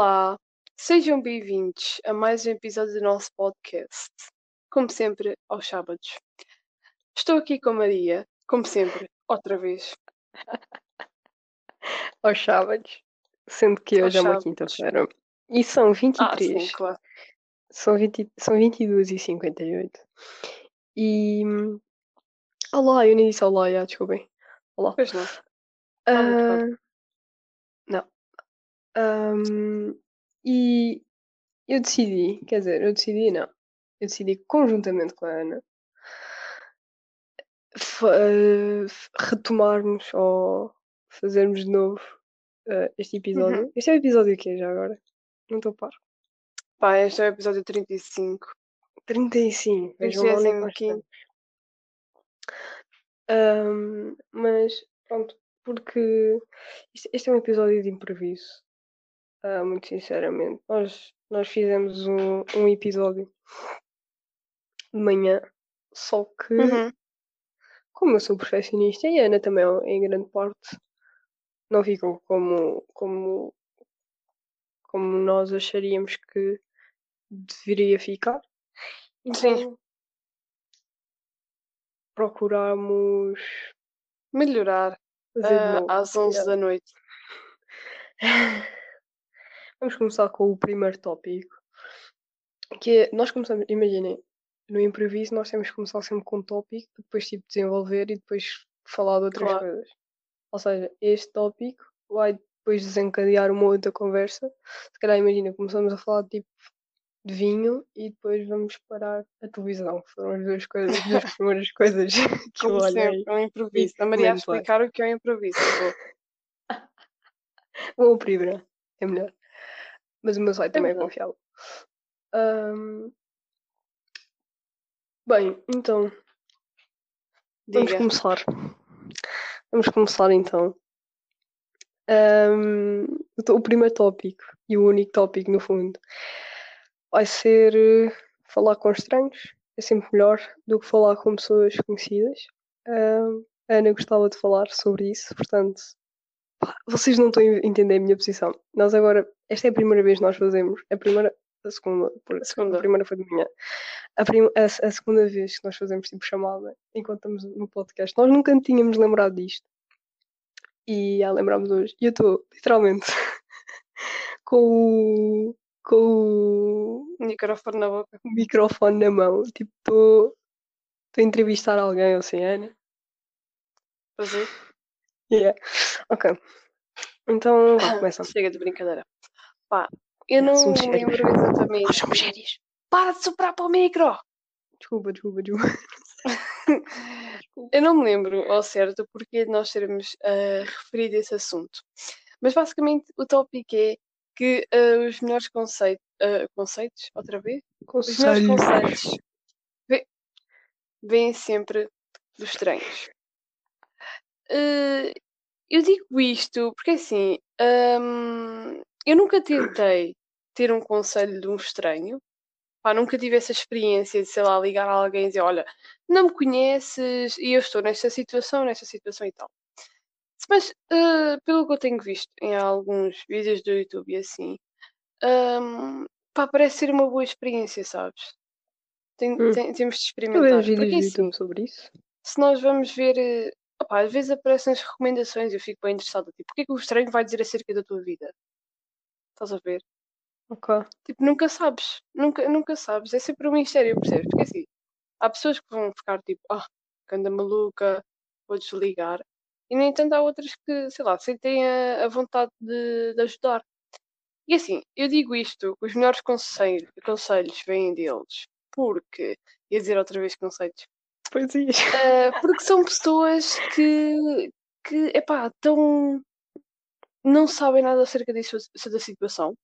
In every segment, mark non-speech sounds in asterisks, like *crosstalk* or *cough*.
Olá, sejam bem-vindos a mais um episódio do nosso podcast. Como sempre, aos sábados. Estou aqui com a Maria, como sempre, outra vez. *laughs* aos sábados, sendo que hoje é uma quinta-feira. E são 23. Ah, sim, claro. São, 20, são 22 e 58. E. Olá, eu nem disse olá, já, desculpem. Olá. Pois não. Não. Um, e eu decidi, quer dizer, eu decidi não. Eu decidi conjuntamente com a Ana retomarmos ou fazermos de novo uh, este episódio. Uhum. Este é o episódio que é já agora? Não estou a par. Pá, este é o episódio 35. 35, vejam lá onde um, Mas pronto, porque este, este, é um episódio de improviso. Uh, muito sinceramente. Nós, nós fizemos um, um episódio de manhã, só que Uhum. como eu sou perfeccionista e a Ana também em grande parte não ficou como, como, como nós acharíamos que deveria ficar. Sim. Então procuramos Melhorar ah, novo. às 11 Yeah. da noite. *laughs* Vamos começar com o primeiro tópico. Que é, nós começamos, imaginem, no improviso nós temos que começar sempre com um tópico, depois tipo desenvolver e depois falar de outras Claro. coisas. Ou seja, este tópico vai depois desencadear uma outra conversa. Se calhar imagina, começamos a falar tipo de vinho e depois vamos parar a televisão. Foram as duas coisas, as duas *laughs* primeiras coisas *laughs* que eu Como olhei. sempre, é um improviso. A Maria a explicar o que é um improviso. *laughs* Vou primeiro, é melhor. Mas o meu site também é confiável. Ahm, Bem, então, vamos Diga. começar. Vamos começar então. Ahm, o primeiro tópico e o único tópico, no fundo, vai ser eh, falar com estranhos. É sempre melhor do que falar com pessoas conhecidas. Ahm, a Ana gostava de falar sobre isso, portanto, vocês não estão a entender a minha posição. Nós agora, esta é a primeira vez que nós fazemos, a primeira, a segunda, A segunda. a primeira foi de manhã. A, prim- a, a segunda vez que nós fazemos tipo chamada enquanto estamos no podcast. Nós nunca tínhamos lembrado disto. E já lembrámos hoje. E eu estou, literalmente, *laughs* com o, com o Microfone na boca. microfone na mão. Tipo, estou a entrevistar alguém assim, Ana. Fazer. Yeah. Ok. Então, vá, começa. Chega de brincadeira. Pá, eu não Somos me lembro sérios. exatamente. Nós somos sérios. Para de soprar para o micro! Desculpa, desculpa, desculpa. *laughs* Eu não me lembro ao certo porque nós termos uh, referido esse assunto. Mas basicamente o tópico é que uh, os melhores conceitos. conceitos? Outra vez? Os melhores Conselhos. conceitos vê- vêm sempre dos estranhos. Uh, eu digo isto porque assim, hum, eu nunca tentei ter um conselho de um estranho. Pá, nunca tive essa experiência de, sei lá, ligar a alguém e dizer, olha, não me conheces e eu estou nesta situação, nesta situação e tal. Mas, uh, pelo que eu tenho visto em alguns vídeos do YouTube e assim, um, pá, parece ser uma boa experiência, sabes? Tem- Hum. tem- temos de Eu experimentar. vejo Porque assim, sobre isso. se nós vamos ver, eh, opá, às vezes aparecem as recomendações e eu fico bem interessada. Tipo, o que é que o estranho vai dizer acerca da tua vida? Estás a ver? Ok. Tipo, nunca sabes. Nunca, nunca sabes. É sempre um mistério, percebes? Porque assim, há pessoas que vão ficar tipo, ah, que anda maluca, vou desligar. E no entanto há outras que, sei lá, sentem a, a vontade de, de ajudar. E assim, eu digo isto, os melhores conselhos, conselhos vêm deles. Porque, ia dizer outra vez conselhos, Poesias. Uh, porque são pessoas que, que epá, tão, não sabem nada acerca disso, da situação.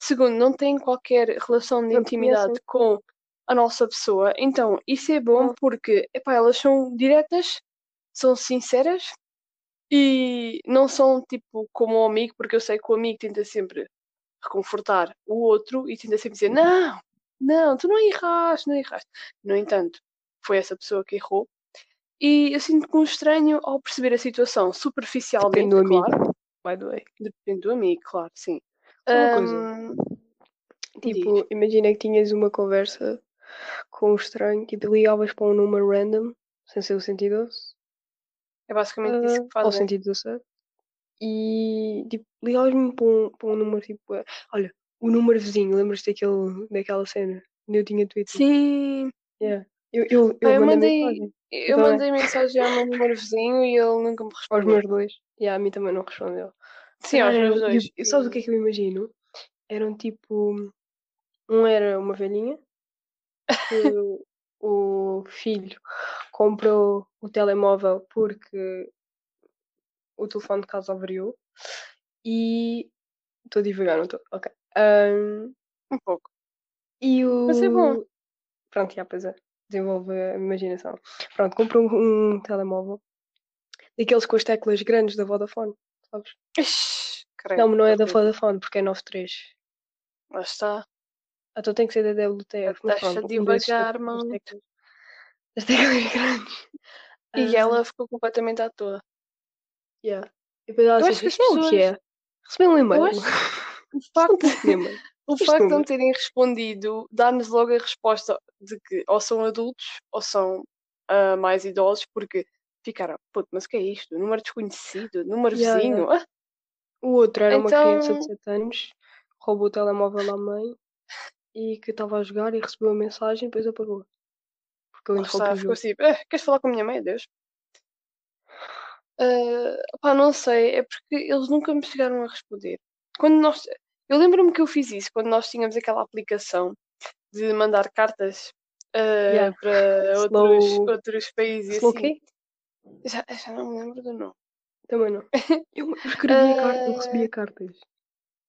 Segundo, não têm qualquer relação de intimidade com a nossa pessoa. Então, isso é bom porque epá, elas são diretas, são sinceras e não são tipo como o amigo, porque eu sei que o amigo tenta sempre reconfortar o outro e tenta sempre dizer: Não, não, tu não erraste, não erraste. No entanto, foi essa pessoa que errou. E eu sinto que um estranho, ao perceber a situação superficialmente, amigo. claro, By the way. depende do amigo, claro, sim. Uma coisa. Hum, Tipo, imagina que tinhas uma conversa com um estranho, tipo, ligavas para um número random, sem ser o 112, é basicamente isso que ah, ou fazem. 117, e tipo, ligavas-me para um, para um número tipo, eh, olha, o número vizinho, lembras-te daquele, daquela cena? Onde eu tinha Twitter? Sim, Yeah. Eu, eu, eu, eu mandei, mensagem eu também. mandei mensagem ao meu número vizinho e ele nunca me aos respondeu. meus dois. E a mim também não respondeu. Sim, aos meus dois. e sabes o que é que eu imagino? Eram tipo. Um era uma velhinha que *laughs* o- filho comprou o telemóvel porque o telefone de casa avariou e estou a divagar, não estou? Ok. Ahm, Um pouco. e o. Mas é bom. Pronto, já, pois é. Desenvolve a imaginação. Pronto, comprou um, um telemóvel daqueles com as teclas grandes da Vodafone, sabes? Ixi, credo, Não, não é da. Vodafone, porque é 93. Lá está. Então tem que ser da WTF. Mas Deixa um desses devagar, das mano. Das teclas *laughs* grandes. E ela ficou completamente à toa. yeah. E depois ela Eu assim, as "Isto é o que *laughs* pessoas- é? Recebi um e-mail. *laughs* O facto, o facto de não terem respondido dá-nos logo a resposta de que ou são adultos ou são ah, mais idosos, porque ficaram, puto, mas o que é isto? Número desconhecido, número Yeah, vizinho. Ah, *laughs* O outro era uma criança Então- de 7 anos, roubou o telemóvel à mãe e que estava a jogar e recebeu a mensagem e depois apagou. Porque eu lá interrompi está, o ficou assim, "Ah, queres falar com a minha mãe? Deus. Ah, pá, não sei, é porque eles nunca me chegaram a responder. Quando nós, eu lembro-me que eu fiz isso quando nós tínhamos aquela aplicação de mandar cartas ah, Yeah. para *laughs* outros, outros países Slow assim. Já, já não me lembro do nome. Também não. *laughs* Eu, escrevia cartas, eu Ah, recebia cartas.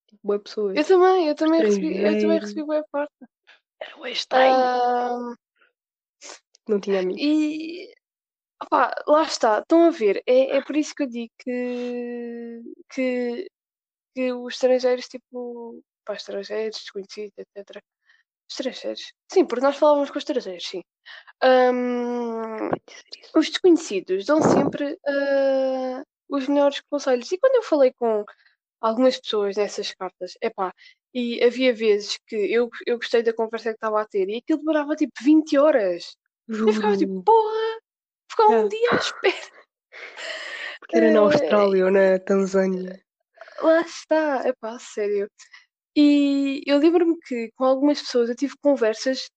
Tipo, boas pessoas. Eu também, eu também recebi, eu também recebi boa parte. Era o estranho. Ah, Não tinha amigos. e opá, lá está, estão a ver, é, é por isso que eu digo que, que, que os estrangeiros, tipo, pá, estrangeiros, desconhecidos, etc. Estrangeiros? Sim, porque nós falávamos com os estrangeiros, sim. Dizer isso. os desconhecidos dão sempre ah, os melhores conselhos. E quando eu falei com algumas pessoas nessas cartas, epá, e havia vezes que eu, eu gostei da conversa que estava a ter e aquilo demorava tipo 20 horas. Eu ficava tipo, porra, ficava um Yeah. dia à espera. Porque era na Eh, Austrália ou na Tanzânia. Lá está, epá, sério. E eu lembro-me que com algumas pessoas eu tive conversas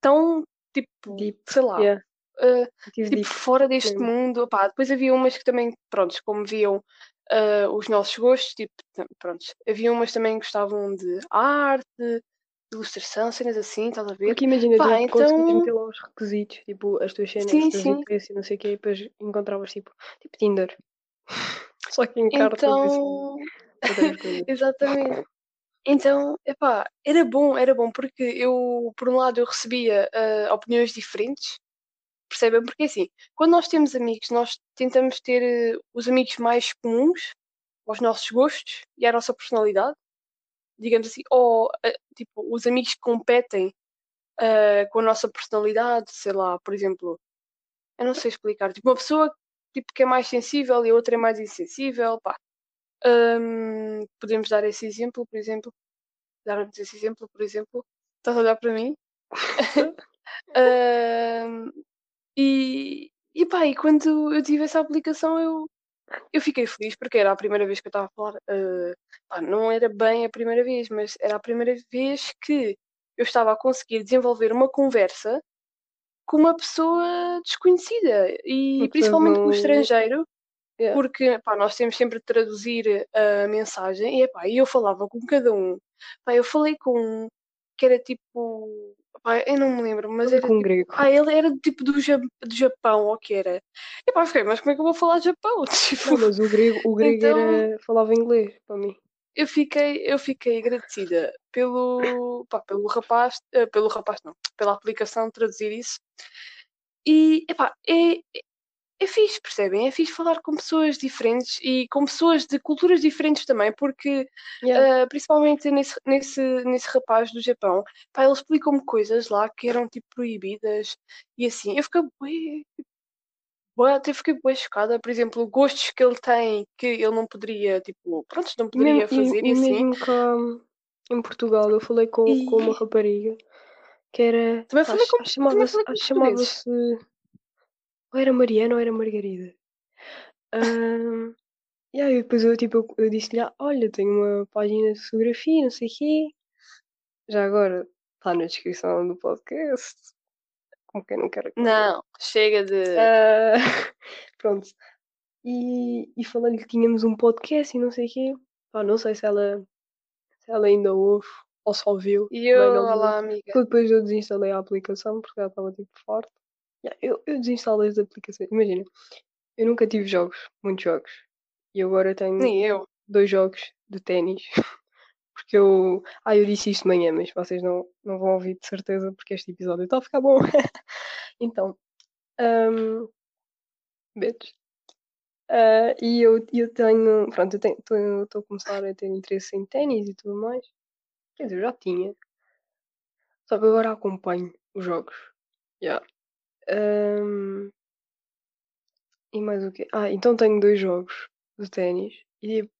tão tipo, Deep. sei lá, Yeah. ah, tive tipo deep. fora deste mesmo. mundo. Opá, depois havia umas que também, prontos, como viam ah, os nossos gostos, tipo, prontos, havia umas também que gostavam de arte, de ilustração, cenas assim, estás a ver? Porque imagina, Pá, tu então- meter lá os requisitos, tipo, as tuas cenas, Sim, os teus interesses e não sei o quê, e depois encontravas tipo, tipo Tinder. *laughs* Só que em cartas assim, Então, coisas. *laughs* exatamente. Então, epá, era bom, era bom, porque eu, por um lado, eu recebia ah, opiniões diferentes, percebem? Porque assim, quando nós temos amigos, nós tentamos ter eh, os amigos mais comuns aos nossos gostos e à nossa personalidade, digamos assim, ou ah, tipo, os amigos que competem ah, com a nossa personalidade, sei lá, por exemplo, eu não sei explicar, tipo, uma pessoa tipo, que é mais sensível e a outra é mais insensível, pá. Hum, podemos dar esse exemplo, por exemplo. Dar-nos esse exemplo, por exemplo. Estás a olhar para mim? *laughs* Hum, e, e pá, e quando eu tive essa aplicação eu, eu fiquei feliz porque era a primeira vez que eu estava a falar. eh, pá, não era bem a primeira vez, mas era a primeira vez que eu estava a conseguir desenvolver uma conversa com uma pessoa desconhecida e principalmente com não- estrangeiro Yeah. porque pá, nós temos sempre de traduzir a mensagem e epá, eu falava com cada um. Pá, eu falei com um que era tipo. Pá, eu não me lembro, mas era com tipo. grego. Ah, ele era tipo do, Ja- do Japão, ou que era. E pá, fiquei, mas como é que eu vou falar Japão? *laughs* Tipo, Não, mas o grego, o grego Então- era, falava inglês para mim. eu fiquei, eu fiquei agradecida pelo, pá, pelo rapaz, eh, pelo rapaz não, pela aplicação traduzir isso. E epá, é, é fixe, percebem? É fixe falar com pessoas diferentes e com pessoas de culturas diferentes também, porque Yeah. ah, principalmente nesse, nesse, nesse rapaz do Japão, pá, ele explicou-me coisas lá que eram tipo proibidas e assim. Eu fiquei, bué, até fiquei bué chocada, por exemplo, gostos que ele tem que ele não poderia, tipo, pronto, não E poderia mesmo, e- fazer e e assim. cá em Portugal, eu falei com, com uma E rapariga que era. também falei Acho, com, acho também chamava-se. falei com Acho portugueses. chamava-se. Ou era Mariana ou era Margarida. E aí depois eu, tipo, eu, eu disse-lhe, ah, olha, tenho uma página de fotografia, não sei o quê. Já agora está na descrição do podcast. Como quem não quer a coisa. Não, chega de. Ah, *laughs* pronto. E, e falei-lhe que tínhamos um podcast e não sei o quê. Pá, não sei se ela, se ela ainda ouve ou só viu. E eu, olá, amiga. Depois eu desinstalei a aplicação porque ela estava tipo forte. Eu, eu desinstalei as aplicações. Imagina, eu nunca tive jogos, muitos jogos. E agora tenho Nem eu. dois jogos de ténis. *laughs* Porque eu. Ah, eu disse isto de manhã, mas vocês não, não vão ouvir de certeza porque este episódio está a ficar bom. *laughs* então. Um, beijos. Ah, e eu, eu tenho. Pronto, eu estou a começar a ter interesse em ténis e tudo mais. Quer dizer, eu já tinha. Só que agora acompanho os jogos. Yeah. Um, e mais o quê? Ah, então tenho dois jogos de ténis. E tipo,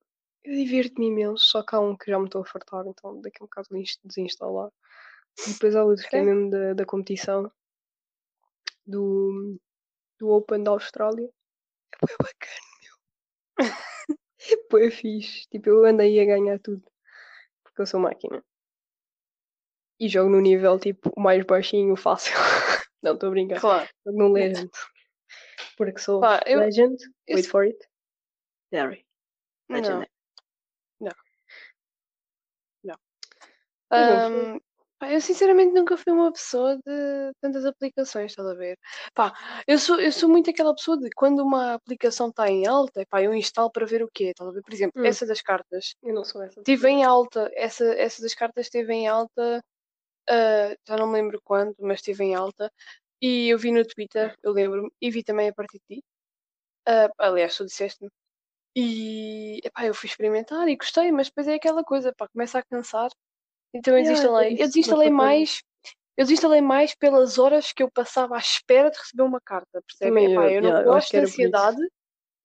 eu divirto-me imenso, só que há um que já me estou a fartar, então daqui a um bocado vou ins- desinstalar. E depois há outro que é mesmo da, da competição do, do Open da Austrália. É bué bacana, meu. É *laughs* bué fixe. Tipo, eu andei a ganhar tudo. Porque eu sou máquina. E jogo no nível tipo mais baixinho, fácil. *laughs* Não, estou a brincar. Claro. No Legend. Porque sou Pá, eu- Legend. eu Wait for it. Larry. Não. Legendary. Não foi. Ahm, pá, eu sinceramente nunca fui uma pessoa de tantas aplicações, estás a ver? Pá, eu sou, eu sou muito aquela pessoa de quando uma aplicação está em alta, pá, eu instalo para ver o quê, estás a ver? Por exemplo, Hum. essa das cartas. Eu não sou essa. Estive em alta, essa, essa das cartas esteve em alta, ah, já não me lembro quando, mas esteve em alta. E eu vi no Twitter, eu lembro-me, e vi também a partir de ti. Ah, aliás, tu disseste-me. E epá, eu fui experimentar e gostei, mas depois é aquela coisa, pá, começa a cansar. Então eu é desinstalei. Eu desinstalei mais. Eu desinstalei mais pelas horas que eu passava à espera de receber uma carta, percebem? Epá, eu, eu não yeah, eu gosto por isso. ansiedade,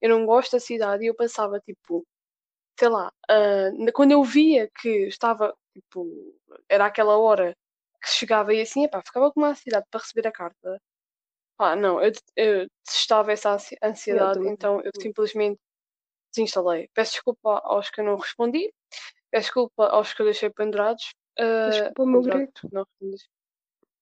eu não gosto de ansiedade e eu passava tipo, sei lá, na- quando eu via que estava, tipo, era aquela hora que chegava e assim, epá, ficava com uma ansiedade para receber a carta. Pá, não, eu, eu testava essa ansi- ansiedade, também. então eu simplesmente desinstalei. Peço desculpa aos que eu não respondi, peço desculpa aos que eu deixei pendurados. ah, Desculpa o meu grego. não respondi.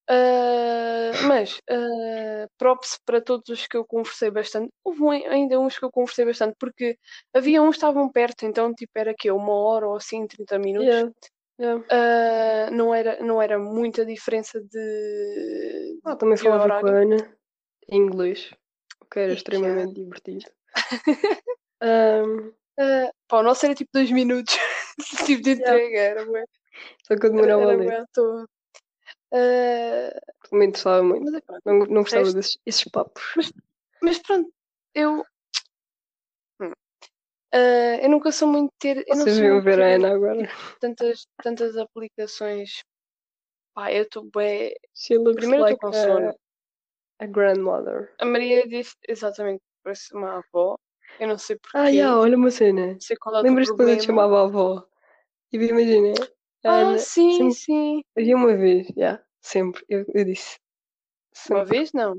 Ah, mas ah, props para todos os que eu conversei bastante. Houve um- ainda uns que eu conversei bastante, porque havia uns que estavam perto, então tipo era que uma hora ou assim, 30 minutos. Yeah, yeah. Ah, não, era, não era muita diferença de, Ah, também de falava com a horário. Ana em inglês, o que era Ih, extremamente divertido. *laughs* Ahm, Ah, pá, o nosso era tipo dois minutos *laughs* tipo de Yeah. entrega, era bué. só que eu Era, demorava a era toa. Ah, porque me interessava muito. mas é pronto, Não, não gostava resto- desses esses papos. Mas pronto, eu. Ah, eu nunca sou muito ter. Vocês viram ver a Ana agora? tantas, tantas aplicações. Pá, eu estou bem. She looks Primeiro like estou com sono. a, grandmother. A Maria disse exatamente parece uma avó. Eu não sei porquê. Ah, yeah, olha uma cena. Não sei qual é Lembras-te quando eu te chamava a avó? E imagina, a Ah, Ana, sim, sempre, sim. havia uma vez, yeah, sempre, eu, eu disse. Uma Sempre. vez não.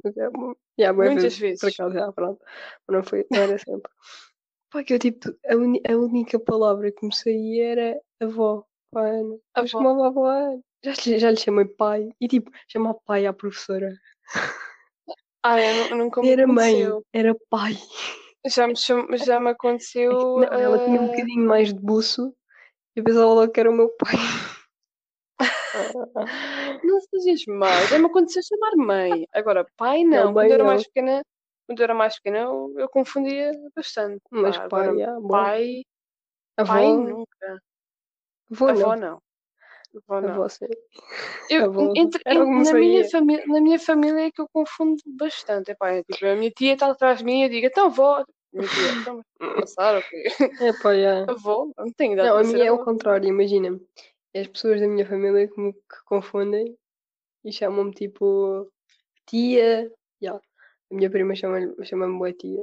Yeah, bué Muitas vezes, Por acaso, já, pronto. Mas não, foi, não era sempre. *laughs* Pá, que eu tipo, a, a única palavra que me saía era avó. Pá, Ana. Avó. chamava avó Ana. Já, lhe- já lhe chamei pai. E tipo, chamar pai à professora. Ah, eu, nu- nunca me Era mãe, aconteceu. era pai. Já me, já me É aconteceu. Não, ela tinha um ah, bocadinho mais de buço. E eu pensava logo que era o meu pai. *laughs* Não sejas má, já me aconteceu chamar mãe. Agora, pai Não, não. mãe Quando eu era mais pequena, quando eu era mais pequena, eu, eu confundia bastante. Mas Pá, pai, agora, bom. pai, Avó, pai nunca. avó Avó não. Avó não. Avó sim. Eu, avó. entre, me na, minha família, na minha família é que eu confundo bastante. Epá, é tipo, a minha tia está atrás de mim e eu digo, então avó. Minha tia, então, mas passar, ok. É pá, yeah. Avó, não tenho idade Não, a minha é o contrário, imagina. As pessoas da minha família que me que confundem e chamam-me tipo tia. Yeah. A minha prima chama-me chama bué tia.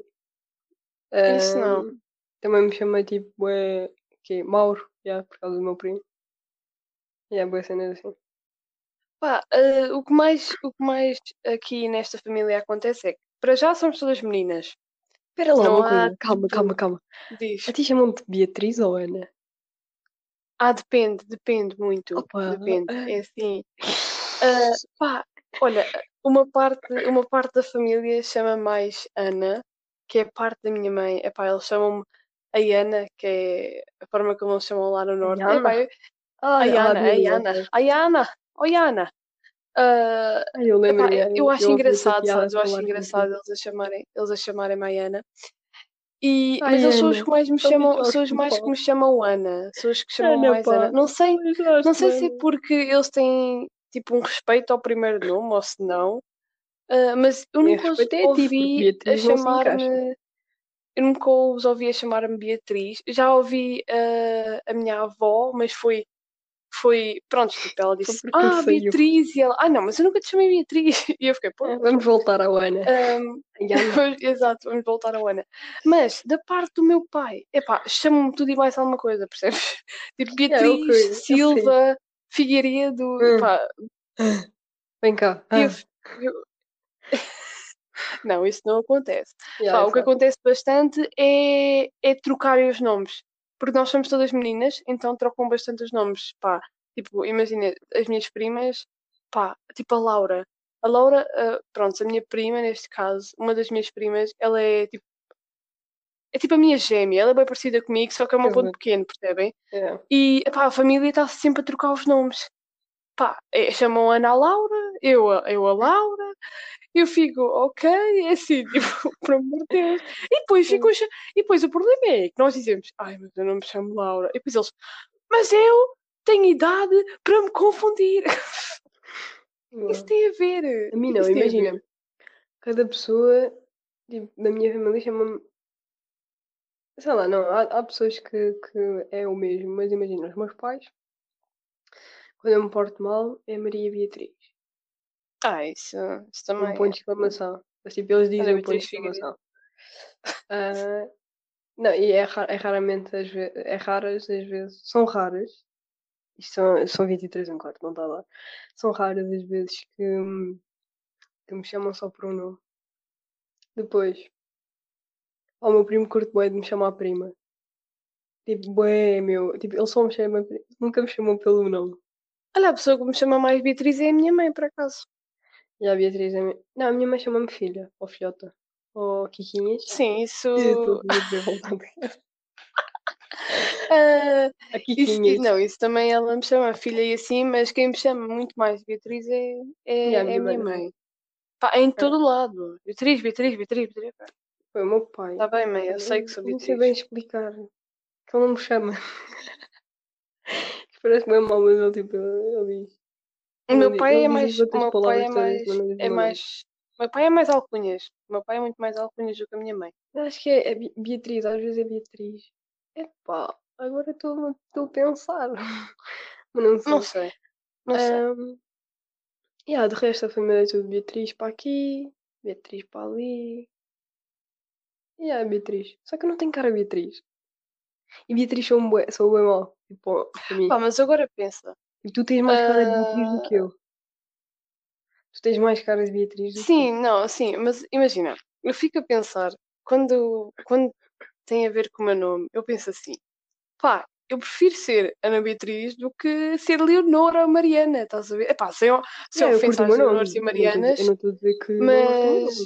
Isso não. Também me chama tipo bué, quê? Mauro, yeah, por causa do meu primo. Yeah, bué cenas assim. Pá, ah, o que mais o que mais aqui nesta família acontece é que para já somos todas meninas. Espera lá Não há calma, tipo calma, calma. diz. A ti chamam-te Beatriz ou Ana? Ah, depende, depende muito, Opa! depende. É assim, *laughs* ah, pá, olha, uma parte uma parte da família chama mais Ana, que é parte da minha mãe. Epá, eles chamam-me a Ana, que é a forma como eles chamam lá no norte. Epá, Iana? eu Ah, a ah, Iana, a mesmo, Iana, ok. a Iana, oi Iana. Ah, Ai, eu epá, lembro-me, eu eu acho eu engraçado, sabes? Eu acho engraçado eles a chamarem eles a chamarem-me a Iana. E mas Ai, eles são os Ana, que mais me chamam são os mais que me chamam Ana, são os que chamam Ana, mais Ana. pá, Não sei não sei se é Ana. porque eles têm, tipo, um respeito ao primeiro nome ou se não, ah, mas eu nunca os respeita é a ouvi a chamar-me eu nunca os ouvi a chamar-me Beatriz. Já ouvi, ah, a minha avó, mas foi foi pronto, tipo, ela disse: "Ah. Beatriz", e ela: "Ah não, mas eu nunca te chamei Beatriz". *laughs* E eu fiquei: É, "Pois". vamos voltar ao Ana. Ana. exato, vamos voltar ao Ana. Mas da parte do meu pai, epá, chamam-me tudo e mais alguma coisa, percebes? *laughs* Tipo eu Beatriz, sei. Silva, Figueiredo, Hum. epá, Vem cá. eu Ah. eu *laughs* Não, isso não acontece. Yeah, Pá, o que acontece bastante é é trocarem os nomes, porque nós somos todas meninas, então trocam bastante os nomes, pá. Tipo, imagina, as minhas primas, pá, tipo a Laura. A Laura, ah, pronto, a minha prima, neste caso, uma das minhas primas, ela é tipo é tipo a minha gêmea, ela é bem parecida comigo, só que é um ponto sei. pequeno, percebem? Yeah. E, epá, a família está sempre a trocar os nomes. Pá, eh, chamam a Ana a Laura, eu a eu a Laura, eu fico: "Ok", é assim, *laughs* tipo, por amor de Deus. E depois cha e depois o problema é que nós dizemos: "Ai, mas eu não me chamo Laura", e depois eles: "Mas eu tenho idade para me confundir". *laughs* Isso tem a ver, A mim não, imagina. Cada pessoa, tipo, da minha família chama-me. Sei lá, não, há, há pessoas que, que é o mesmo, mas imagina, os meus pais, quando eu me porto mal, é Maria Beatriz. Ah, isso isso Um também ponto é. de exclamação. Mas tipo, eles dizem um ponto de Figueiredo. exclamação. Ah, não, e é, é raramente, às vezes, é raras as vezes, são raras, isto são, são 23 um quarto, não está lá. São raras as vezes que, que me chamam só por um nome. Depois, ao meu primo curto bué de me chamar prima. Tipo, bué, meu. Tipo, ele só me chama, nunca me chamou pelo nome. Olha, a pessoa que me chama mais Beatriz é a minha mãe, por acaso. E a Beatriz é. mi- Não, a minha mãe chama-me filha, ou filhota, ou Kikinhas. Sim, isso Estou a *laughs* A isso não, isso também ela me chama filha e assim, mas quem me chama muito mais Beatriz é a é é minha a minha mãe. mãe. Pá, em É, todo lado. Beatriz, Beatriz, Beatriz, Beatriz. Foi o meu pai. Está bem, mãe, eu Eu sei que sou não sei bem explicar. Que ele não me chama. *laughs* Parece bem mal, mas ele, tipo, ele, diz. O meu pai ele é diz mais o meu pai é mais é mais meu pai é mais alcunhas. O meu pai é muito mais alcunhas do que a minha mãe. Acho que é, é Be- Beatriz, às vezes é Beatriz. Epá, agora estou a pensar. *laughs* Mas não sei. Não sei, não sei. Ahm, yeah, de resto a família é tudo Beatriz para aqui, Beatriz para ali. E yeah, Beatriz. Só que eu não tenho cara Beatriz. E Beatriz sou um bué, sou bué mau. Tipo, mim. Pá, mas agora pensa, E tu tens mais cara de Beatriz do que ah, eu. Tu tens mais cara de Beatriz do que eu. sim, não, sim, mas imagina, eu fico a pensar, quando quando tem a ver com o meu nome, eu penso assim: "Pá, eu prefiro ser Ana Beatriz do que ser Leonora ou Mariana", estás a ver? Epá, sem sem Yeah, eu curto ofensa o às meu nome. Leonoras e Eu não estou a dizer- eu Marianas, não estou a dizer que mas.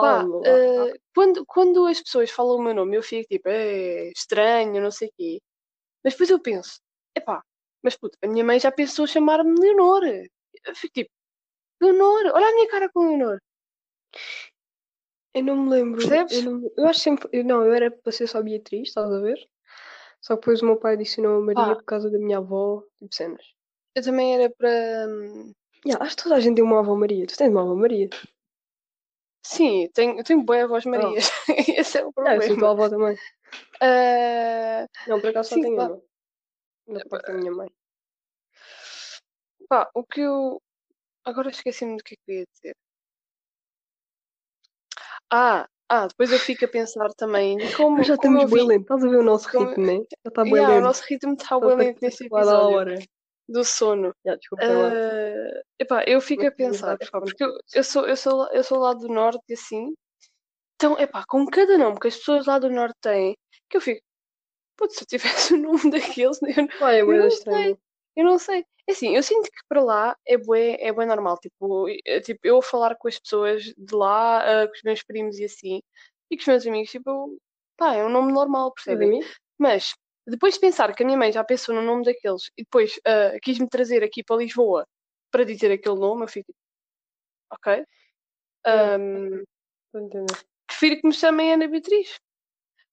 Pá, eh, quando, quando as pessoas falam o meu nome, eu fico tipo, é estranho, não sei o quê. Mas depois eu penso, epá, mas puto, a minha mãe já pensou chamar-me Leonor. Eu fico tipo, Leonor, olha a minha cara com Leonor, Eu não me lembro. Eu, percebes? não, eu acho sempre. Eu, não, eu era para ser só Beatriz, estás a ver? Só que depois o meu pai adicionou a Maria Pá, por causa da minha avó, tipo cenas. eu também era para. hum, Yeah, acho que toda a gente tem uma avó Maria. Tu tens uma avó Maria? Sim, tenho, eu tenho boa voz Ah, Marias. *laughs* Esse é o não, eu sou problema. avó também. Ah, Não, por acaso só sim, tenho claro. uma. Da parte da minha mãe. Pá, o que eu. Agora esqueci-me do que é que eu ia dizer. Ah, ah, depois eu fico a pensar também como, Mas *laughs* já como estamos bem lento. Estás a ver o nosso como- ritmo, né? Já está bem Yeah, o lento. nosso ritmo está Está bem lento neste à episódio hora. do sono. Já, desculpa. Ah, epá, eu fico a sim, pensar, epá, como porque eu, eu sou, eu, sou, lá- eu sou lá do norte e assim, então, epá, com cada nome que as pessoas lá do norte têm, que eu fico, putz, se eu tivesse *laughs* o nome daqueles, eu, é eu não estranho. eu não sei. É assim, eu sinto que para lá é bué, é bué normal. Tipo, é, tipo, eu a falar com as pessoas de lá, ah, com os meus primos e assim, e com os meus amigos, tipo, pá, é um nome normal, percebem? amigos? Mas, depois de pensar que a minha mãe já pensou no nome daqueles e depois ah, quis-me trazer aqui para Lisboa para dizer aquele nome, eu fico, ok. Entender. prefiro que me chamem Ana Beatriz.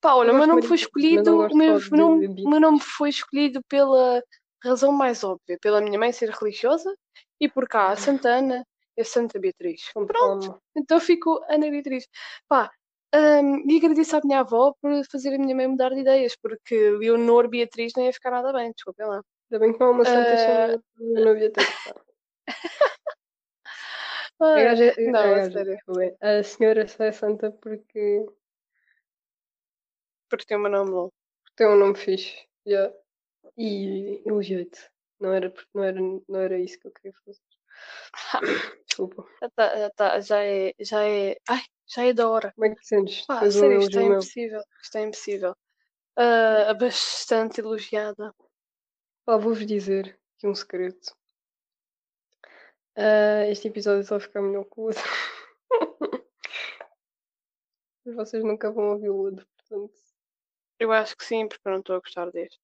Pá, olha, o meu nome foi escolhido, o meu nome, meu nome foi escolhido pela razão mais óbvia, pela minha mãe ser religiosa e por cá a Santa Ana e a Santa Beatriz. Pronto, então fico Ana Beatriz. Pá, hum, e agradeço à minha avó por fazer a minha mãe mudar de ideias, porque Leonor Beatriz não ia ficar nada bem, desculpem lá. Ainda bem que não há uma santa Ah. chamada Ana Beatriz. Ah, *laughs* gaja, não, a gaja, sério, a senhora só é santa porque porque tem meu nome longo. tem um nome fixe. Yeah. E elogiou-te. Não era, não, era, não era isso que eu queria fazer. *laughs* Desculpa. Já, tá, já, tá, já é, já é, ai, já é da hora. Como é que te sentes? Pá, sério, isto é impossível, isto é impossível. Ah, bastante elogiada. Pá, vou-vos dizer aqui um segredo. Ah, este episódio só fica melhor que o outro. Mas *laughs* vocês nunca vão ouvir o outro, portanto. Eu acho que sim, porque eu não estou a gostar deste.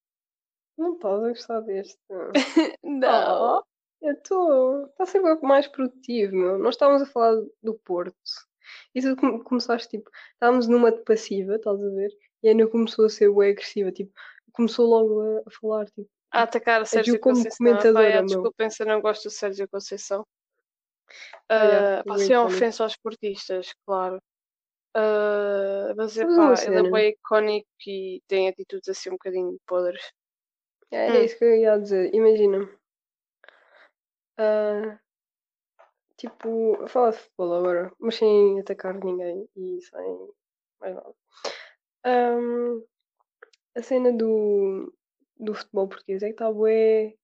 Não estás a gostar deste. Não. *laughs* Ah, eu estou. Está a ser bem mais produtivo, meu. Nós estávamos a falar do Porto. E tu come- começaste, tipo, estávamos numa de passiva, estás a ver? E a Ana começou a ser bem agressiva, tipo, começou logo a, a falar, tipo, A atacar o Sérgio como Conceição. Comentadora, é, desculpem se eu não gosto do Sérgio Conceição. Pá, eu se é uma ofensa aos esportistas, claro. Ah, mas é pá, ele é bem icónico e tem atitudes assim um bocadinho podres. Era Hum. isso que eu ia dizer. Imagina. ah, tipo, fala de futebol agora, mas sem atacar ninguém e sem mais nada. Ahm, a cena do, do futebol português é que está bué.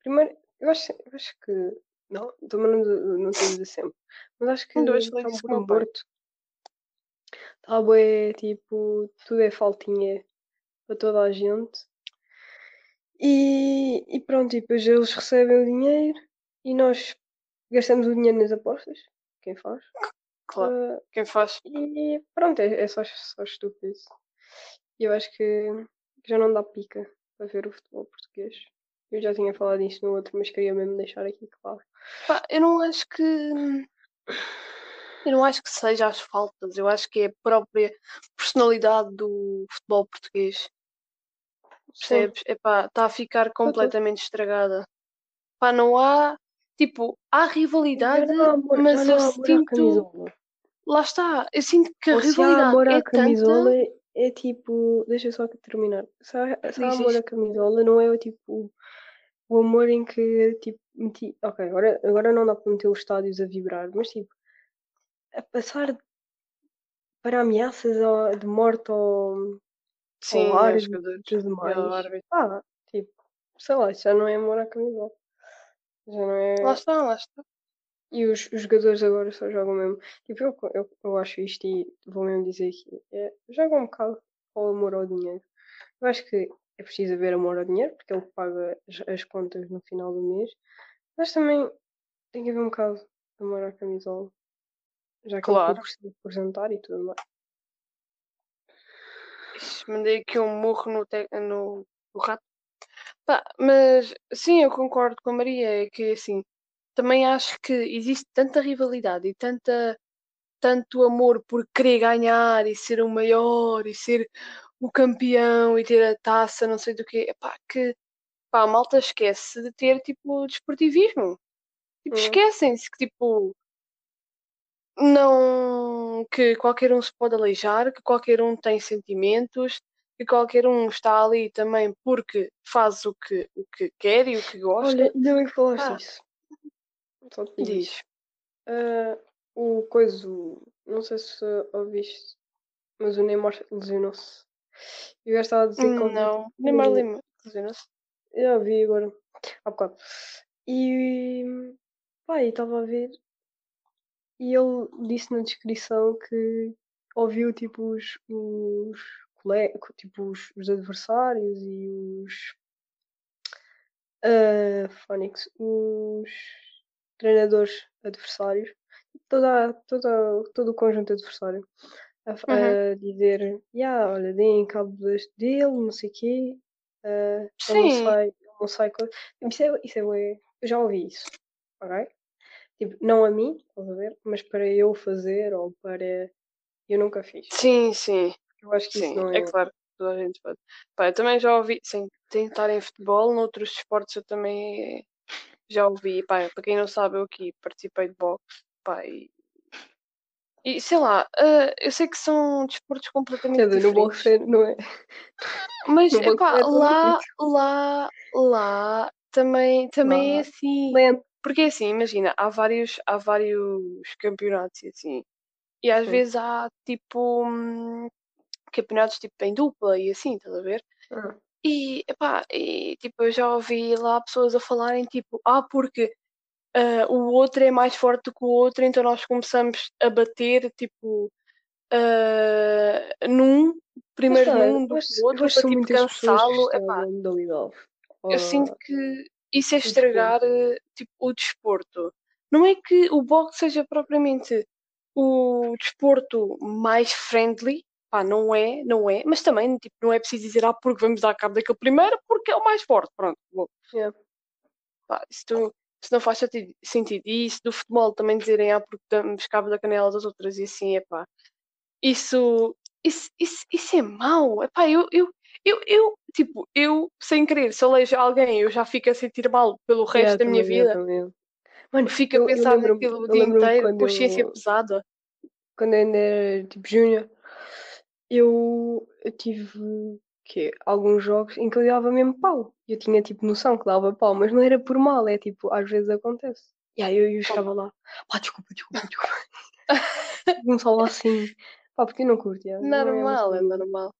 Primeiro, eu acho, eu acho que. Não, também não, não estou a dizer sempre. Mas acho que está bué pai. morto. Está bué, tipo, tudo é faltinha para toda a gente. E, e pronto, e depois eles recebem o dinheiro e nós gastamos o dinheiro nas apostas. Quem faz? Claro. Ah, Quem faz? e pronto, é, é só, só estúpido. E eu acho que já não dá pica para ver o futebol português. Eu já tinha falado disto no outro, mas queria mesmo deixar aqui claro. Pá, eu não acho que. Eu não acho que seja as faltas, eu acho que é a própria personalidade do futebol português. Percebes? Epá, está a ficar completamente estragada. Pá, não há. Tipo, há rivalidade, não amor, mas eu sinto. Lá está, eu sinto que a Ou se há rivalidade amor à é camisola, tanta. é tipo. Deixa só aqui terminar. Se há, se há amor à camisola, não é o tipo. O amor em que tipo. Meti... Ok, agora, agora não dá para meter os estádios a vibrar, mas tipo. A passar para ameaças de morte ao, Sim, ao aos árbitro jogadores. e tudo mais. árbitro. Ah, tipo. Sei lá, isso já não é amor à camisola. Já não Lá é. está, lá está. E os, os jogadores agora só jogam mesmo. Tipo, eu, eu, eu acho isto e vou mesmo dizer que é, jogam um bocado ao amor ao dinheiro. Eu acho que é preciso haver amor ao dinheiro, porque ele paga as, as contas no final do mês. Mas também tem que haver um bocado de amor à camisola. Já que Claro. ele representar e tudo mais. Ixi, Mandei aqui um murro no, te... no... no rato. Pá, mas sim, eu concordo com a Maria, é que assim, também acho que existe tanta rivalidade e tanta, tanto amor por querer ganhar e ser o maior e ser o campeão e ter a taça, não sei do quê, epá, que pá, a malta esquece de ter tipo desportivismo. Tipo, Hum. esquecem-se que tipo não que qualquer um se pode aleijar, que qualquer um tem sentimentos, que qualquer um está ali também porque faz o que, o que quer e o que gosta. Olha, ainda bem que falaste Ah. isso. Só te digo Diz. isso. Ah, o coisa, o não sei se ouviste, mas o Neymar lesionou-se. E o gajo estava a dizer que Não, tipo, Neymar o- Lima. lesionou-se. Eu vi agora, há bocado. E pá, e estava a ver. E ele disse na descrição que ouviu tipo os, os colegas, tipo os, os adversários e os Phonics, os treinadores adversários, toda, toda, todo o conjunto adversário a, Uhum. a dizer, yeah, olha, deem cabo dele, não sei o quê, ah, ele não sai, ele não sai co-" Isso é, isso é, eu já ouvi isso, ok? Tipo, não a mim, estás a ver? Mas para eu fazer ou para. Eu nunca fiz. Sim, sim. Eu acho que isso Sim, não é é. claro que toda a gente pode. Pá, eu também já ouvi, sem tentar em futebol, noutros esportes eu também já ouvi. Pá, para quem não sabe, eu aqui participei de boxe. Pá, e, e sei lá, ah, eu sei que são desportos completamente Quer dizer, no diferentes. boxe não é. Mas epá, não é lá, difícil. lá, lá também, também é Lá, assim. lento. Porque é assim, imagina, há vários, há vários campeonatos e assim. E às Sim. vezes há tipo hum, campeonatos tipo em dupla e assim, estás a ver? Ah, E, epá, e tipo, eu já ouvi lá pessoas a falarem tipo, ah, porque ah, o outro é mais forte do que o outro, então nós começamos a bater tipo ah, num, Mas primeiro pá, num eu do acho, que o eu outro que para tipo cansá-lo. eu sinto que isso é desporto. estragar eh, tipo, o desporto. Não é que o boxe seja propriamente o desporto mais friendly, pá, não é, não é, mas também tipo, não é preciso dizer ah, porque vamos dar cabo daquele primeiro porque é o mais forte, pronto. Yeah. Pá, isso, tu- isso não faz sentido. E isso do futebol também dizerem ah, porque damos cabo da canela das outras e assim, é pá. Isso, isso, isso, isso é mau. Epá, eu, eu, eu, eu, tipo, eu, sem querer, se alejo alguém, eu já fico a sentir mal pelo resto Yeah, da minha eu vida. também. Mano, Fico a eu, eu pensar naquilo o eu dia inteiro, consciência eu, pesada. quando eu ainda era tipo júnior, eu, eu tive quê? alguns jogos em que eu dava mesmo pau. Eu tinha tipo noção que dava pau, mas não era por mal, é tipo, às vezes acontece. E aí eu, eu chegava lá, pá, desculpa, desculpa, desculpa. *laughs* Começava assim, pá, porque eu não curto, yeah, não é Normal, é normal.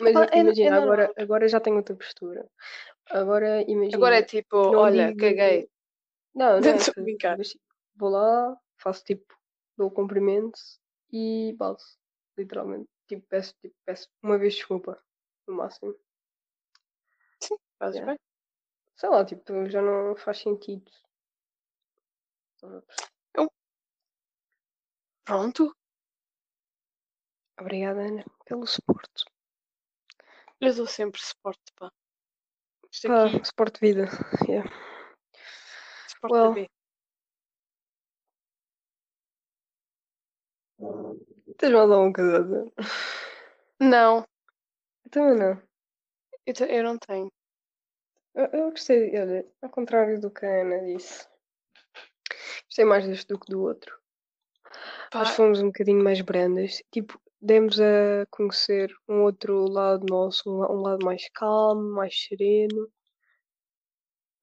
Mas Ah, é, imagina, é normal. agora, agora já tenho outra postura. Agora Agora é imagina, tipo, não olha, digo. caguei. Não, *laughs* não é Estou a isso. brincar. Mas tipo, vou lá, faço tipo, dou o cumprimento e passo. Literalmente. Tipo, peço, tipo, peço uma vez desculpa. No máximo. Sim, fazes Yeah. bem. Sei lá, tipo, já não faz sentido. Estás a perceber? Pronto, Obrigada, Ana, pelo suporte. Eu dou sempre suporte, pá. Isto Pá, aqui, suporte de vida. Yeah. suporte well. B. Tens mais alguma coisa a dizer? Não, Eu também não. eu, te- eu não tenho. Eu, eu gostei, olha, ao contrário do que a Ana disse. Gostei mais deste do que do outro. Pá, que fomos um bocadinho mais brandas. Tipo, demos a conhecer um outro lado nosso, um, la- lado mais calmo, mais sereno.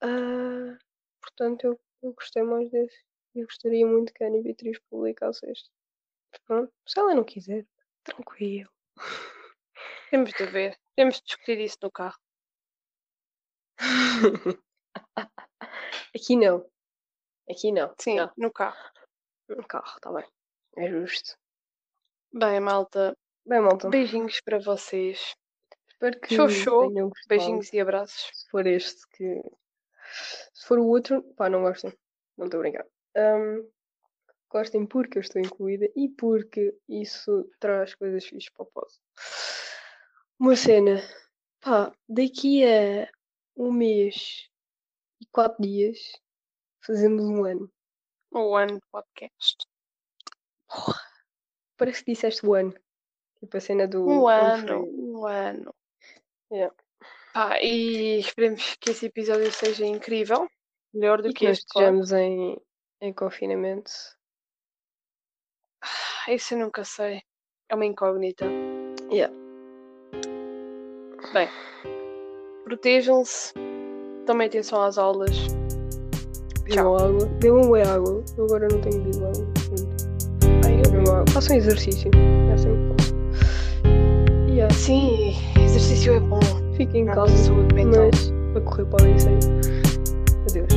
Ah, portanto, eu, eu gostei mais desse. Eu gostaria muito que a Ana Beatriz publicasse este. Pronto, se ela não quiser, tranquilo. *laughs* temos de ver. Temos de discutir isso no carro. *laughs* Aqui não. Aqui não. Sim, Não, no carro. no carro, tá bem. É justo. Bem, malta, Bem, malta. beijinhos para vocês. Espero que Show, show. tenham gostado. Beijinhos e abraços. Se for este que. Se for o outro, pá, não gostem. Não estou a brincar. Ahm, gostem porque eu estou incluída e porque isso traz coisas fixas para o pós. Uma cena. Pá, daqui a um mês e quatro dias fazemos um ano. O One Podcast. Parece que disseste o ano. Tipo a cena do. Um ano um ano. Yeah. Pá, e esperemos que esse episódio seja incrível. Melhor do E que que nós este, claro. estejamos em, em confinamento. Ah, Isso eu nunca sei. É uma incógnita. Yeah. Bem, protejam-se. Tomem atenção às aulas. Bebam água. Bebam bem água. Eu agora não tenho bebido água. Eu- Não há- Façam exercício. É assim faço. Yeah, Sim, exercício é bom fiquem em para a casa, saúde mental. mas para correr podem sair. Adeus.